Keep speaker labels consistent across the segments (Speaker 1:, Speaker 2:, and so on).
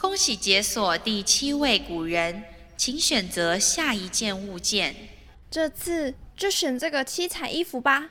Speaker 1: 恭喜解锁第七位古人，请选择下一件物件。
Speaker 2: 这次就选这个七彩衣服吧。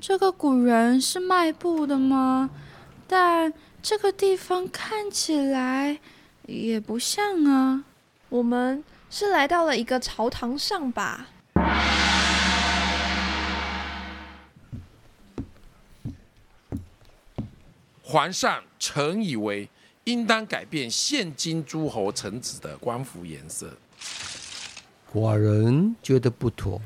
Speaker 3: 这个古人是卖布的吗？但这个地方看起来也不像啊。
Speaker 2: 我们是来到了一个朝堂上吧？
Speaker 4: 皇上臣以为，应当改变现今诸侯臣子的官服颜色。
Speaker 5: 寡人觉得不妥，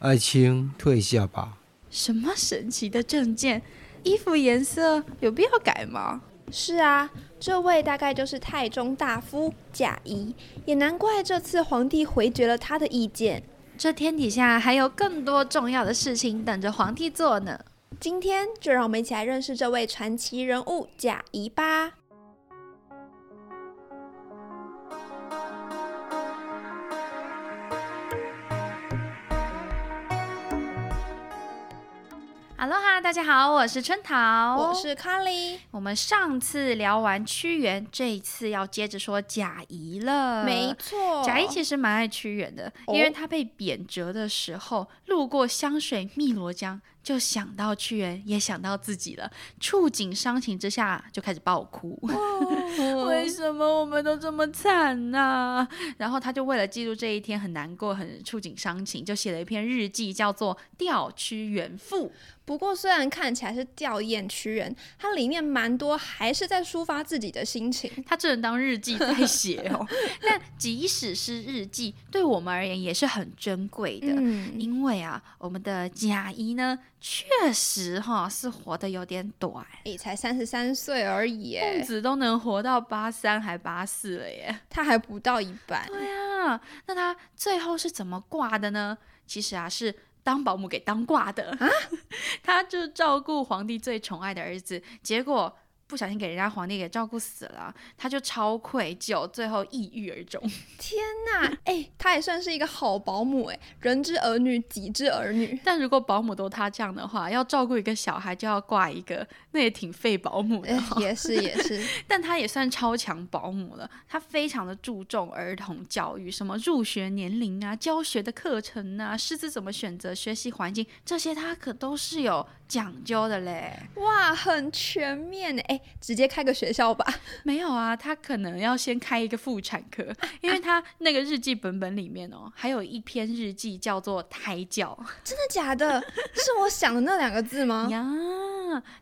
Speaker 5: 爱卿退下吧。
Speaker 3: 什么神奇的证件？衣服颜色有必要改吗？
Speaker 2: 是啊，这位大概就是太中大夫贾谊，也难怪这次皇帝回绝了他的意见。
Speaker 3: 这天底下还有更多重要的事情等着皇帝做呢。
Speaker 2: 今天就让我们一起来认识这位传奇人物贾谊吧。
Speaker 3: 哈喽哈，大家好，我是春桃，
Speaker 2: 我是卡莉。
Speaker 3: 我们上次聊完屈原，这一次要接着说贾谊了。
Speaker 2: 没错，
Speaker 3: 贾谊其实蛮爱屈原的，因为他被贬谪的时候，路过湘水汨罗江。就想到屈原，也想到自己了，触景伤情之下就开始爆哭。为什么我们都这么惨呢？然后他就为了记录这一天很难过、很触景伤情，就写了一篇日记，叫做《吊屈原赋》。
Speaker 2: 不过虽然看起来是吊唁屈原，它里面蛮多还是在抒发自己的心情。
Speaker 3: 他只能当日记在写哦。但即使是日记，对我们而言也是很珍贵的，因为啊，我们的贾谊呢。确实哈，是活得有点短，
Speaker 2: 也才三十三岁而已。
Speaker 3: 孟子都能活到八三还八四了耶，
Speaker 2: 他还不到一半。
Speaker 3: 对啊，那他最后是怎么挂的呢？其实啊，是当保姆给当挂的啊，他就照顾皇帝最宠爱的儿子，结果。不小心给人家皇帝给照顾死了，他就超愧疚，最后抑郁而终。
Speaker 2: 天哪，哎，他也算是一个好保姆哎，人之儿女，己之儿女。
Speaker 3: 但如果保姆都他这样的话，要照顾一个小孩就要挂一个，那也挺费保姆的。
Speaker 2: 也是也是，
Speaker 3: 但他也算超强保姆了。他非常的注重儿童教育，什么入学年龄啊、教学的课程啊、师资怎么选择、学习环境，这些他可都是有讲究的嘞。
Speaker 2: 哇，很全面哎。直接开个学校吧？
Speaker 3: 没有啊，他可能要先开一个妇产科，因为他那个日记本本里面哦，还有一篇日记叫做胎教。
Speaker 2: 真的假的？是我想的那两个字吗？
Speaker 3: 呀，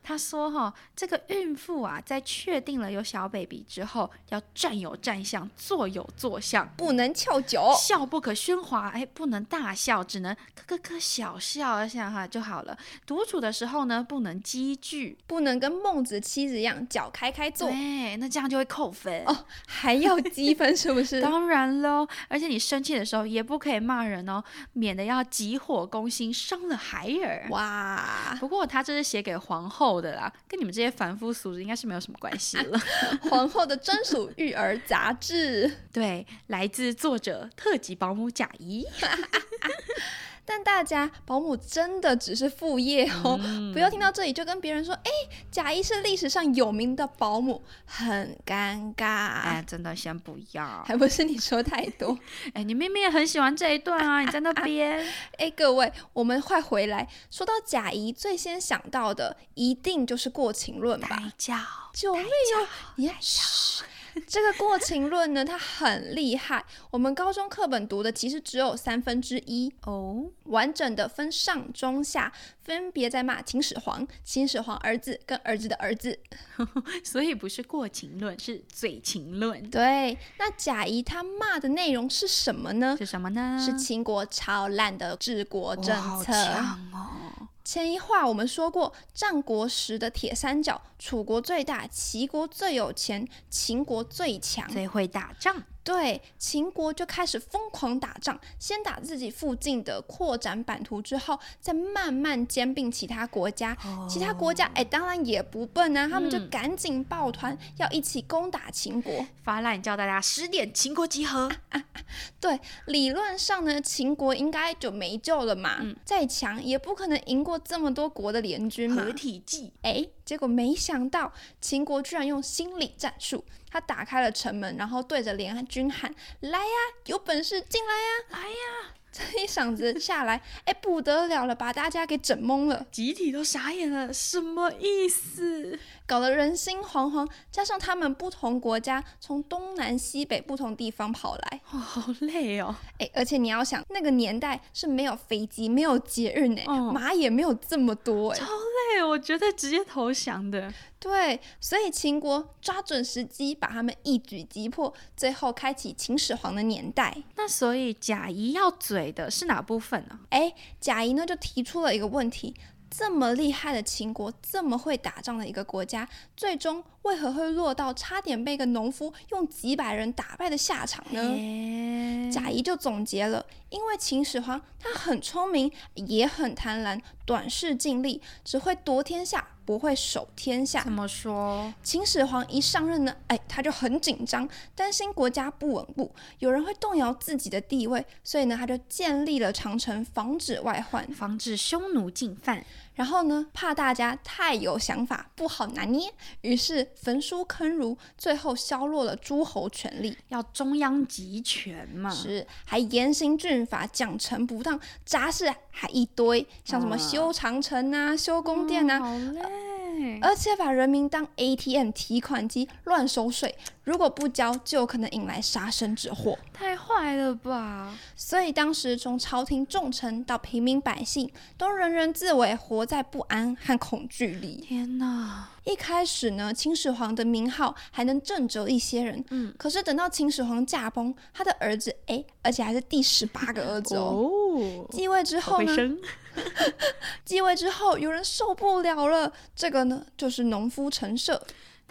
Speaker 3: 他说哈，这个孕妇啊，在确定了有小 baby 之后，要站有站相，坐有坐相，
Speaker 2: 不能翘脚，
Speaker 3: 笑不可喧哗，哎，不能大笑，只能咯咯咯小笑一下哈就好了。独处的时候呢，不能积聚，
Speaker 2: 不能跟孟子妻子一样。脚开开坐，
Speaker 3: 对，那这样就会扣分
Speaker 2: 哦，还要积分是不是？
Speaker 3: 当然喽，而且你生气的时候也不可以骂人哦，免得要急火攻心，伤了孩儿。
Speaker 2: 哇，
Speaker 3: 不过他这是写给皇后的啦，跟你们这些凡夫俗子应该是没有什么关系了。
Speaker 2: 皇后的专属育儿杂志，
Speaker 3: 对，来自作者特级保姆贾谊。
Speaker 2: 但大家保姆真的只是副业哦，不要听到这里就跟别人说，哎，贾谊是历史上有名的保姆，很尴尬。
Speaker 3: 哎，真的先不要，
Speaker 2: 还不是你说太多。
Speaker 3: 哎，你明明也很喜欢这一段啊，你在那边。
Speaker 2: 哎，各位，我们快回来。说到贾谊，最先想到的一定就是《过秦论》吧？
Speaker 3: 教，
Speaker 2: 救命哦！你嘘。这个过秦论呢，它很厉害。我们高中课本读的其实只有三分之一哦，完整的分上中下，分别在骂秦始皇、秦始皇儿子跟儿子的儿子，
Speaker 3: 所以不是过秦论，是嘴秦论。
Speaker 2: 对，那贾谊他骂的内容是什么呢？
Speaker 3: 是什么呢？
Speaker 2: 是秦国超烂的治国政策。
Speaker 3: 哦。
Speaker 2: 前一话我们说过，战国时的铁三角，楚国最大，齐国最有钱，秦国最强，
Speaker 3: 最会打仗。
Speaker 2: 对，秦国就开始疯狂打仗，先打自己附近的，扩展版图之后，再慢慢兼并其他国家。其他国家哎，当然也不笨啊，他们就赶紧抱团，要一起攻打秦国。
Speaker 3: 发烂叫大家十点秦国集合。
Speaker 2: 对，理论上呢，秦国应该就没救了嘛。再强也不可能赢过这么多国的联军嘛。
Speaker 3: 合体计，
Speaker 2: 哎，结果没想到秦国居然用心理战术。他打开了城门，然后对着联军喊：“来呀，有本事进来呀，
Speaker 3: 来呀！”
Speaker 2: 这一嗓子下来，哎，不得了了，把大家给整懵了，
Speaker 3: 集体都傻眼了，什么意思？
Speaker 2: 搞得人心惶惶。加上他们不同国家从东南西北不同地方跑来，
Speaker 3: 哇，好累哦。
Speaker 2: 哎，而且你要想，那个年代是没有飞机，没有捷运呢，马也没有这么多，哎，
Speaker 3: 我绝对直接投降的。
Speaker 2: 对，所以秦国抓准时机，把他们一举击破，最后开启秦始皇的年代。
Speaker 3: 那所以贾谊要嘴的是哪部分呢？
Speaker 2: 哎，贾谊呢就提出了一个问题：这么厉害的秦国，这么会打仗的一个国家，最终为何会落到差点被一个农夫用几百人打败的下场呢？贾谊就总结了：因为秦始皇他很聪明，也很贪婪，短视尽力，只会夺天下。不会守天下。
Speaker 3: 怎么说？
Speaker 2: 秦始皇一上任呢，哎，他就很紧张，担心国家不稳固，有人会动摇自己的地位，所以呢，他就建立了长城，防止外患，
Speaker 3: 防止匈奴进犯。
Speaker 2: 然后呢，怕大家太有想法，不好拿捏，于是焚书坑儒，最后削弱了诸侯权力，
Speaker 3: 要中央集权嘛。
Speaker 2: 是，还严刑峻法，奖惩不当，杂事还一堆，像什么修长城啊，修宫殿啊。而且把人民当 ATM 提款机乱收税，如果不交，就有可能引来杀身之祸。
Speaker 3: 太坏了吧！
Speaker 2: 所以当时从朝廷重臣到平民百姓，都人人自危，活在不安和恐惧里。
Speaker 3: 天哪！
Speaker 2: 一开始呢，秦始皇的名号还能震慑一些人。嗯。可是等到秦始皇驾崩，他的儿子哎，而且还是第十八个儿子哦，继位之后呢？继位之后，有人受不了了。这个呢，就是农夫陈涉。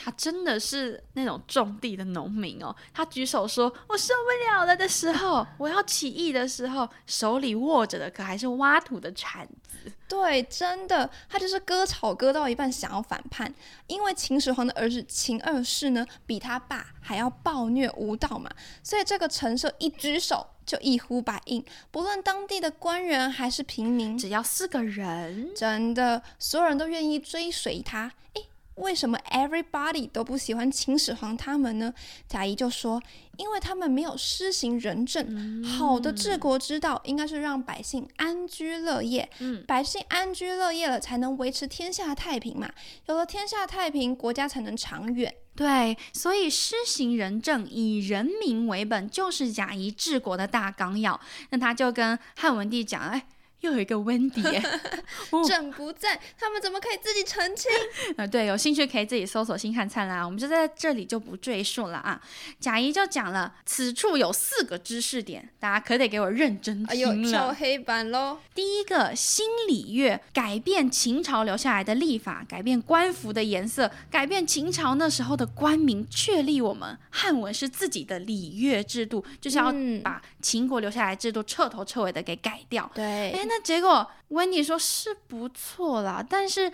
Speaker 3: 他真的是那种种地的农民哦。他举手说“我受不了了”的时候，我要起义的时候，手里握着的可还是挖土的铲子。
Speaker 2: 对，真的，他就是割草割到一半想要反叛。因为秦始皇的儿子秦二世呢，比他爸还要暴虐无道嘛，所以这个陈涉一举手。就一呼百应，不论当地的官员还是平民，
Speaker 3: 只要是个人，
Speaker 2: 真的所有人都愿意追随他。诶，为什么 everybody 都不喜欢秦始皇他们呢？贾谊就说，因为他们没有施行仁政。好的治国之道应该是让百姓安居乐业，嗯，百姓安居乐业了，才能维持天下太平嘛。有了天下太平，国家才能长远。
Speaker 3: 对，所以施行仁政，以人民为本，就是贾谊治国的大纲要。那他就跟汉文帝讲，哎。又有一个温迪，
Speaker 2: 正不在，他们怎么可以自己澄清？
Speaker 3: 啊，对，有兴趣可以自己搜索“星汉灿烂”，我们就在这里就不赘述了啊。贾谊就讲了，此处有四个知识点，大家可得给我认真听了。
Speaker 2: 敲黑板喽！
Speaker 3: 第一个，新礼乐，改变秦朝留下来的历法，改变官服的颜色，改变秦朝那时候的官名，确立我们汉文是自己的礼乐制度，就是要把秦国留下来制度彻头彻尾的给改掉。
Speaker 2: 对，
Speaker 3: 哎。那结果，温妮说是不错啦，但是。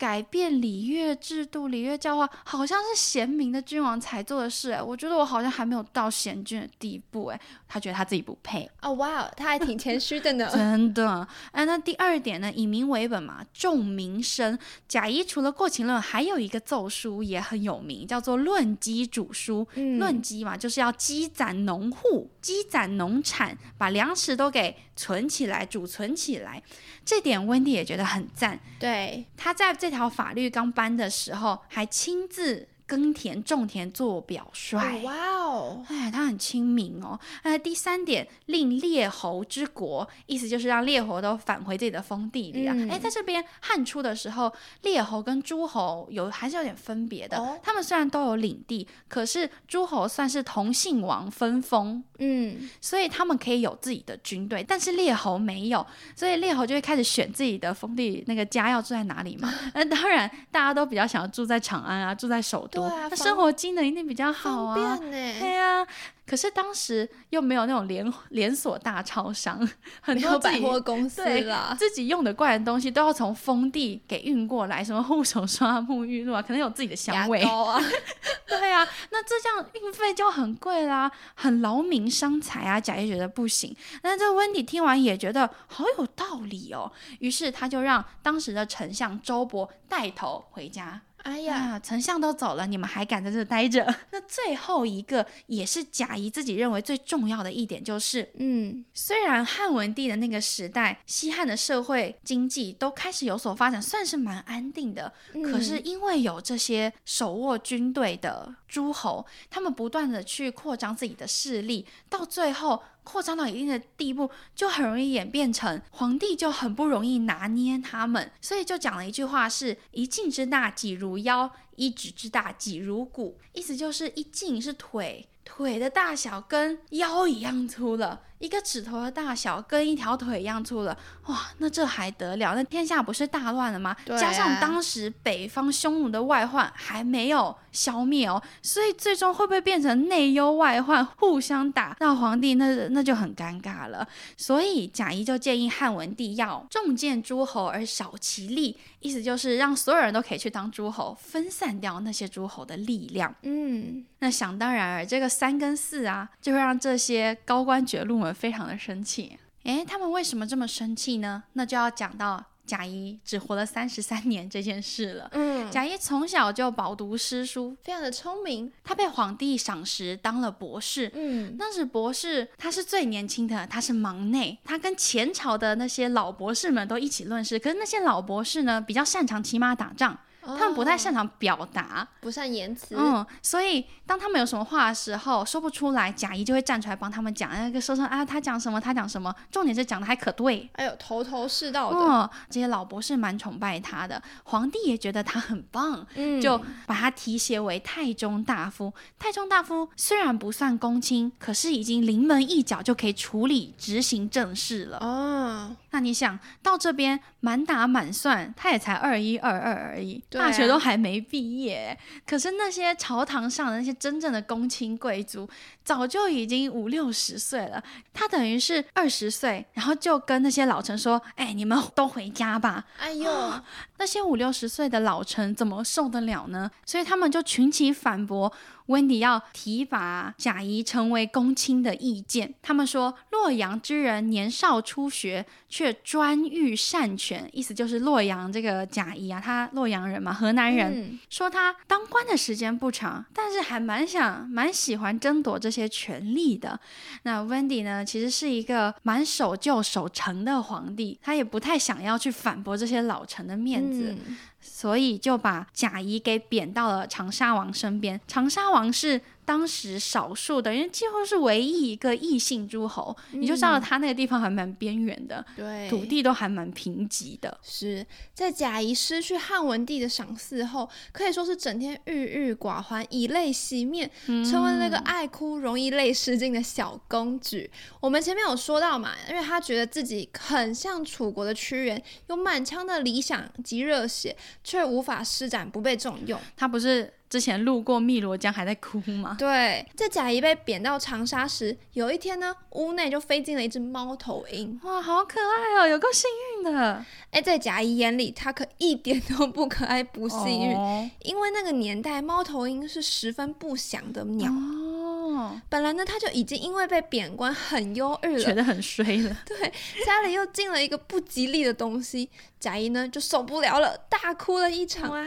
Speaker 3: 改变礼乐制度、礼乐教化，好像是贤明的君王才做的事。哎，我觉得我好像还没有到贤君的地步。哎，他觉得他自己不配。
Speaker 2: 哦，哇，他还挺谦虚的呢。
Speaker 3: 真的。哎，那第二点呢？以民为本嘛，重民生。贾谊除了《过秦论》，还有一个奏书也很有名，叫做《论积主书》。论积嘛，就是要积攒农户、积攒农产，把粮食都给存起来、储存起来。这点温蒂也觉得很赞。
Speaker 2: 对，
Speaker 3: 他在这条法律刚颁的时候，还亲自。耕田种田做表率，
Speaker 2: 哇哦，
Speaker 3: 哎，他很亲民哦。那第三点，令列侯之国，意思就是让列侯都返回自己的封地里啊。哎，在这边汉初的时候，列侯跟诸侯有还是有点分别的。他们虽然都有领地，可是诸侯算是同姓王分封，嗯，所以他们可以有自己的军队，但是列侯没有，所以列侯就会开始选自己的封地那个家要住在哪里嘛。那当然，大家都比较想要住在长安啊，住在首都。那生活机能一定比较好啊。对啊，可是当时又没有那种连连锁大超商，很多
Speaker 2: 百货公司啦，
Speaker 3: 自己用的怪的东西都要从封地给运过来，什么护手霜、沐浴露啊，可能有自己的香味
Speaker 2: 啊。
Speaker 3: 对啊，那这样运费就很贵啦，很劳民伤财啊。贾谊觉得不行，那这温迪听完也觉得好有道理哦，于是他就让当时的丞相周勃带头回家。
Speaker 2: 哎呀，
Speaker 3: 丞相都走了，你们还敢在这待着？那最后一个也是贾谊自己认为最重要的一点，就是，嗯，虽然汉文帝的那个时代，西汉的社会经济都开始有所发展，算是蛮安定的，可是因为有这些手握军队的诸侯，他们不断的去扩张自己的势力，到最后。扩张到一定的地步，就很容易演变成皇帝就很不容易拿捏他们，所以就讲了一句话：是一进之大，几如腰；一指之大，几如骨。意思就是一进是腿，腿的大小跟腰一样粗了。一个指头的大小跟一条腿一样粗了，哇，那这还得了？那天下不是大乱了吗？加上当时北方匈奴的外患还没有消灭哦，所以最终会不会变成内忧外患互相打？那皇帝那那就很尴尬了。所以贾谊就建议汉文帝要重建诸侯而少其力，意思就是让所有人都可以去当诸侯，分散掉那些诸侯的力量。嗯，那想当然尔，这个三跟四啊，就会让这些高官爵禄们。非常的生气，诶，他们为什么这么生气呢？那就要讲到贾谊只活了三十三年这件事了。嗯，贾谊从小就饱读诗书，
Speaker 2: 非常的聪明，
Speaker 3: 他被皇帝赏识，当了博士。嗯，当时博士他是最年轻的，他是忙内，他跟前朝的那些老博士们都一起论事。可是那些老博士呢，比较擅长骑马打仗。他们不太擅长表达，
Speaker 2: 不善言辞。
Speaker 3: 嗯，所以当他们有什么话的时候说不出来，贾谊就会站出来帮他们讲，那个说说啊，他讲什么，他讲什么，重点是讲的还可对，
Speaker 2: 哎呦，头头是道的。嗯，
Speaker 3: 这些老博士蛮崇拜他的，皇帝也觉得他很棒，就把他提携为太中大夫。太中大夫虽然不算公卿，可是已经临门一脚就可以处理执行政事了。哦，那你想到这边满打满算，他也才二一二二而已。大学都还没毕业，可是那些朝堂上的那些真正的公卿贵族，早就已经五六十岁了。他等于是二十岁，然后就跟那些老臣说：“哎，你们都回家吧。”哎呦，那些五六十岁的老臣怎么受得了呢？所以他们就群起反驳。温迪要提拔贾谊成为公卿的意见，他们说洛阳之人年少初学，却专欲擅权，意思就是洛阳这个贾谊啊，他洛阳人嘛，河南人，说他当官的时间不长，但是还蛮想蛮喜欢争夺这些权力的。那温迪呢，其实是一个蛮守旧守成的皇帝，他也不太想要去反驳这些老臣的面子。所以就把贾谊给贬到了长沙王身边。长沙王是。当时少数的，因为几乎是唯一一个异姓诸侯，你就知道他那个地方还蛮边缘的，
Speaker 2: 对，
Speaker 3: 土地都还蛮贫瘠的。
Speaker 2: 是在贾谊失去汉文帝的赏赐后，可以说是整天郁郁寡欢，以泪洗面，成为那个爱哭、容易泪失禁的小公举。我们前面有说到嘛，因为他觉得自己很像楚国的屈原，有满腔的理想及热血，却无法施展，不被重用。
Speaker 3: 他不是。之前路过汨罗江还在哭吗？
Speaker 2: 对，在贾谊被贬到长沙时，有一天呢，屋内就飞进了一只猫头鹰，
Speaker 3: 哇，好可爱哦，有够幸运的。
Speaker 2: 哎，在贾谊眼里，它可一点都不可爱，不幸运，因为那个年代猫头鹰是十分不祥的鸟。哦，本来呢，他就已经因为被贬官很忧郁了，
Speaker 3: 觉得很衰了。
Speaker 2: 对，家里又进了一个不吉利的东西，贾谊呢就受不了了，大哭了一场。哇，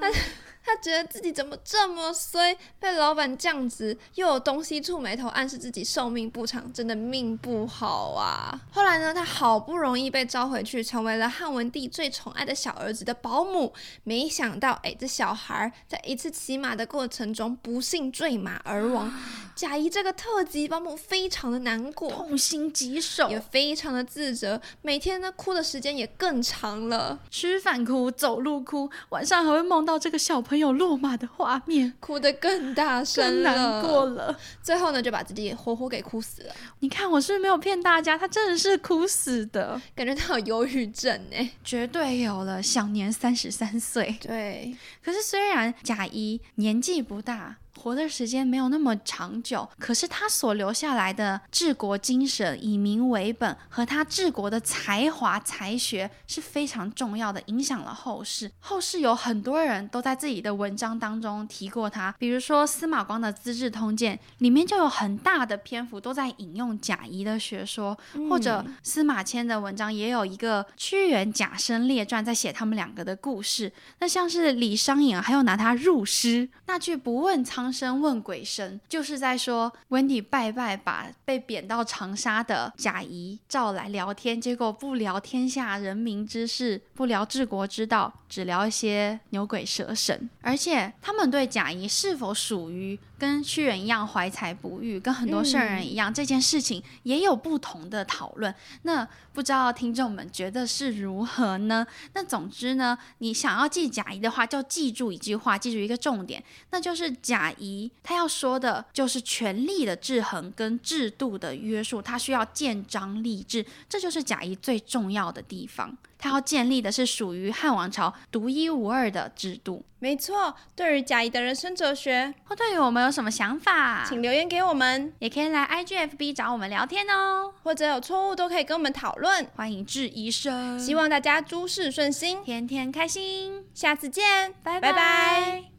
Speaker 2: 他。他觉得自己怎么这么衰，被老板降职，又有东西触眉头，暗示自己寿命不长，真的命不好啊。后来呢，他好不容易被招回去，成为了汉文帝最宠爱的小儿子的保姆。没想到，哎，这小孩在一次骑马的过程中不幸坠马而亡。贾谊这个特级保姆非常的难过，
Speaker 3: 痛心疾首，
Speaker 2: 也非常的自责，每天呢哭的时间也更长了，
Speaker 3: 吃饭哭，走路哭，晚上还会梦到这个小朋友。有落马的画面，
Speaker 2: 哭得更大声，
Speaker 3: 更难过了。
Speaker 2: 最后呢，就把自己活活给哭死了。
Speaker 3: 你看，我是不是没有骗大家，他真的是哭死的，
Speaker 2: 感觉他有忧郁症哎，
Speaker 3: 绝对有了，享年三十三岁。
Speaker 2: 对，
Speaker 3: 可是虽然贾谊年纪不大。活的时间没有那么长久，可是他所留下来的治国精神、以民为本和他治国的才华才学是非常重要的，影响了后世。后世有很多人都在自己的文章当中提过他，比如说司马光的《资治通鉴》里面就有很大的篇幅都在引用贾谊的学说，或者司马迁的文章也有一个《屈原贾生列传》在写他们两个的故事。那像是李商隐还有拿他入诗那句“不问苍生问鬼神”，就是在说温迪拜拜把被贬到长沙的贾谊召来聊天，结果不聊天下人民之事，不聊治国之道，只聊一些牛鬼蛇神。而且他们对贾谊是否属于跟屈原一样怀才不遇，跟很多圣人一样，这件事情也有不同的讨论。那不知道听众们觉得是如何呢？那总之呢，你想要记贾谊的话，就记住一句话，记住一个重点，那就是贾谊他要说的就是权力的制衡跟制度的约束，他需要建章立制，这就是贾谊最重要的地方。他要建立的是属于汉王朝独一无二的制度。
Speaker 2: 没错，对于贾谊的人生哲学，
Speaker 3: 或对于我们有什么想法，
Speaker 2: 请留言给我们，
Speaker 3: 也可以来 IGFB 找我们聊天哦。
Speaker 2: 或者有错误都可以跟我们讨论，
Speaker 3: 欢迎质疑声。
Speaker 2: 希望大家诸事顺心，
Speaker 3: 天天开心。
Speaker 2: 下次见，
Speaker 3: 拜拜。